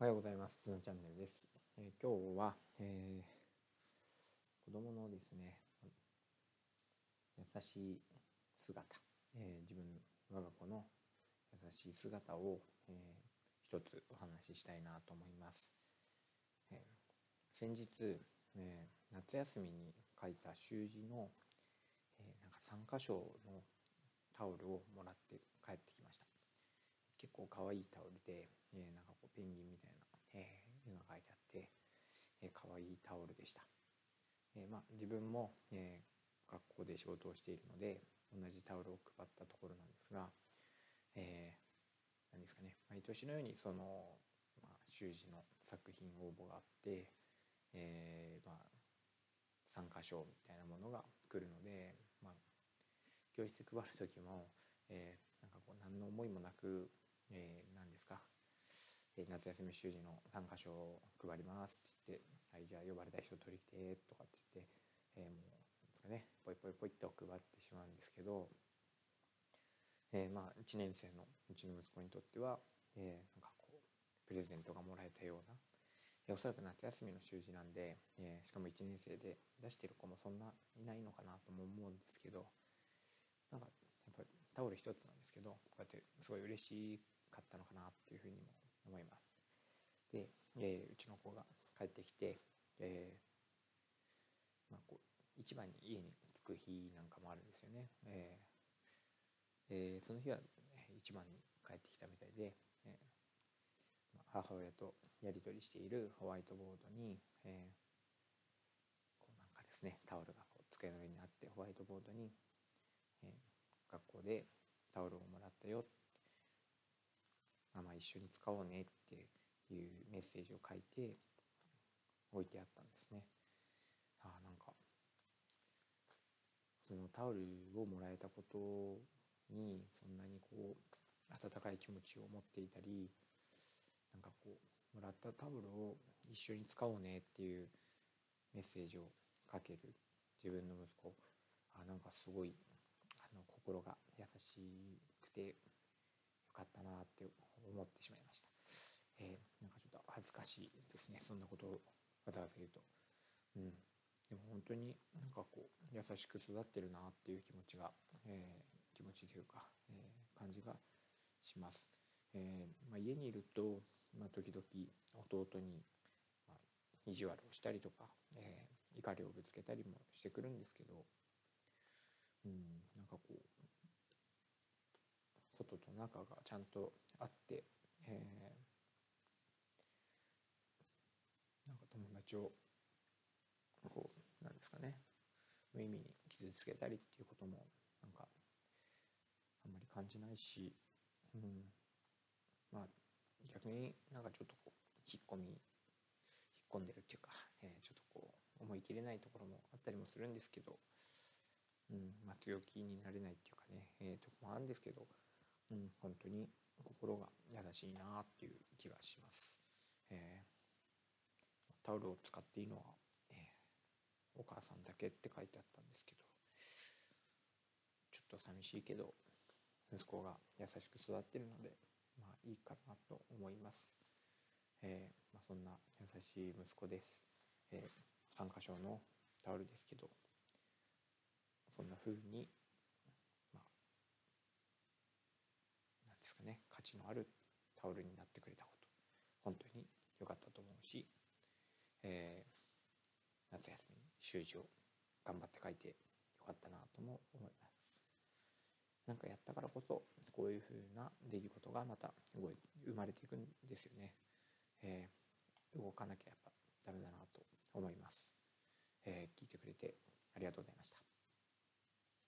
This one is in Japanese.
おはようございます。つのチャンネルです。えー、今日は、えー、子供のですね、優しい姿、えー、自分我が子の優しい姿を、えー、一つお話ししたいなと思います。えー、先日、えー、夏休みに書いた習字の、えー、なんか参加賞のタオルをもらって帰ってきました。結構可愛いタオルで、えー、なんかこうペンギンみたいな、えー、絵が描いてあって、えー、可愛いタオルでした。えー、まあ自分も、えー、学校で仕事をしているので同じタオルを配ったところなんですが、えー、何ですかね毎年のようにその、まあ、習字の作品応募があって、えー、まあ参加賞みたいなものが来るので、まあ、教室で配る時も、えー、なんかこう何の思いもなくえー、何ですか、夏休み習字の参加賞を配りますって言って「はいじゃあ呼ばれた人取り来て」とかって言って、えー、もうですかねポイポイポイっと配ってしまうんですけど、えー、まあ1年生のうちの息子にとっては、えー、なんかこうプレゼントがもらえたような、えー、おそらく夏休みの習字なんで、えー、しかも1年生で出してる子もそんないないのかなとも思うんですけどなんかやっぱりタオル一つなんですけどこうやってすごい嬉しかったのかなっていうふうにも思います。で、えー、うちの子が帰ってきて、えー、まあ、こう一番に家に着く日なんかもあるんですよね。えー、えー、その日は一番に帰ってきたみたいで、えー、母親とやり取りしているホワイトボードに、えー、こうなんかですねタオルがこう机の上にあってホワイトボードに、えー、学校でタオルをもらったよあまあ一緒に使おうねっていうメッセージを書いて置いてあったんですね。あなんかそのタオルをもらえたことにそんなにこう温かい気持ちを持っていたりなんかこうもらったタオルを一緒に使おうねっていうメッセージをかける自分の息子あなんかすごいあの心が優しくてよかったなって思ってしまいました、えー、なんかちょっと恥ずかしいですね。そんなことをわざわざ言うと。うん。でも本当になんかこう優しく育ってるなっていう気持ちが、えー、気持ちというか、えー、感じがします、えーまあ、家にいると、まあ、時々弟に、まあ、意地悪をしたりとか、えー、怒りをぶつけたりもしてくるんですけどうんなんかこう外と中がちゃんとあって、えー、なんか友達をこうなんですかね無意味に傷つけたりっていうこともなんかあんまり感じないし、うん、まあ逆になんかちょっとこう引っ込み引っ込んでるっていうか、えー、ちょっとこう思い切れないところもあったりもするんですけど、うん。まあ、強気になれないっていうかね、えー、とこもあるんですけどうん、本当に心が優しいなっていう気がします。えー、タオルを使っていいのは、えー、お母さんだけって書いてあったんですけどちょっと寂しいけど息子が優しく育ってるのでまあいいかなと思います。えー、まあ、そんな優しい息子です。えー、参加賞のタオルですけどそんな風にですかね価値のあるタオルになってくれたこと本当に良かったと思うし、えー、夏休み習字を頑張って書いてよかったなとも思います。なんかやったからこそこういうふうな出来事がまた生まれていくんですよね。えー、動かなきゃやっぱダメだなと思います。えー、聞いてくれてありがとうございました。